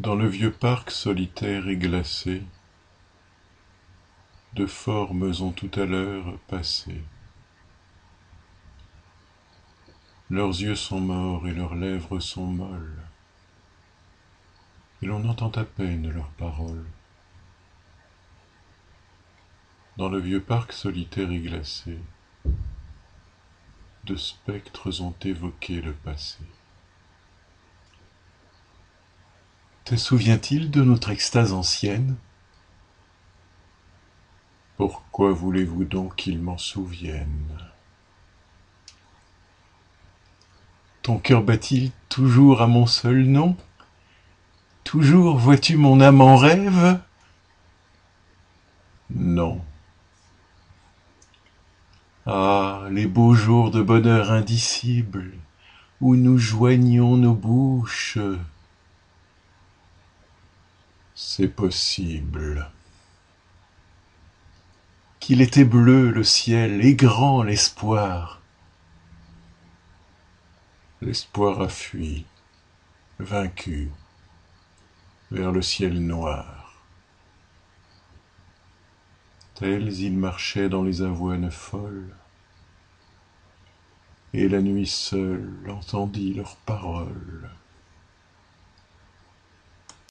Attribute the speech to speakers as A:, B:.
A: Dans le vieux parc solitaire et glacé, De formes ont tout à l'heure passé. Leurs yeux sont morts et leurs lèvres sont molles, Et l'on entend à peine leurs paroles. Dans le vieux parc solitaire et glacé, De spectres ont évoqué le passé.
B: Te souvient-il de notre extase ancienne?
A: Pourquoi voulez-vous donc qu'il m'en souvienne?
B: Ton cœur bat-il toujours à mon seul nom? Toujours vois-tu mon âme en rêve?
A: Non.
B: Ah, les beaux jours de bonheur indicible, Où nous joignions nos bouches
A: C'est possible.
B: Qu'il était bleu le ciel et grand l'espoir.
A: L'espoir a fui, vaincu, vers le ciel noir. Tels ils marchaient dans les avoines folles, Et la nuit seule entendit leurs paroles.